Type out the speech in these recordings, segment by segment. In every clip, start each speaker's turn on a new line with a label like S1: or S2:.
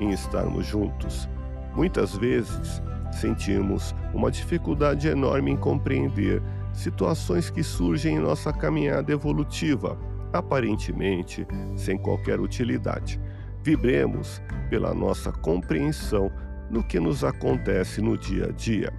S1: em estarmos juntos. Muitas vezes sentimos uma dificuldade enorme em compreender situações que surgem em nossa caminhada evolutiva, aparentemente sem qualquer utilidade. Vibremos pela nossa compreensão no que nos acontece no dia a dia.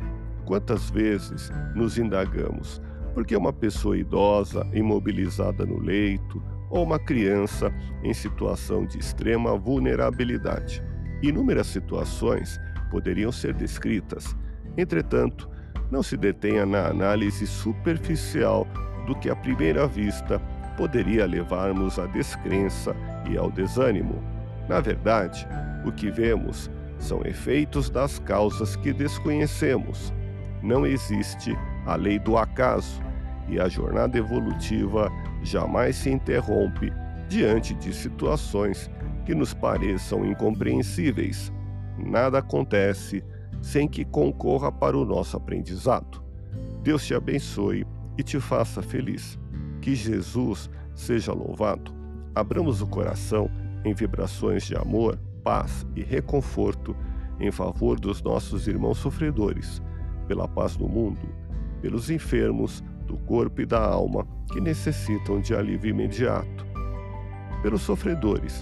S1: Quantas vezes nos indagamos por que uma pessoa idosa, imobilizada no leito, ou uma criança em situação de extrema vulnerabilidade. Inúmeras situações poderiam ser descritas. Entretanto, não se detenha na análise superficial do que à primeira vista poderia levar-nos à descrença e ao desânimo. Na verdade, o que vemos são efeitos das causas que desconhecemos. Não existe a lei do acaso e a jornada evolutiva jamais se interrompe diante de situações que nos pareçam incompreensíveis nada acontece sem que concorra para o nosso aprendizado. Deus te abençoe e te faça feliz. Que Jesus seja louvado. Abramos o coração em vibrações de amor, paz e reconforto em favor dos nossos irmãos sofredores, pela paz do mundo, pelos enfermos do corpo e da alma que necessitam de alívio imediato, pelos sofredores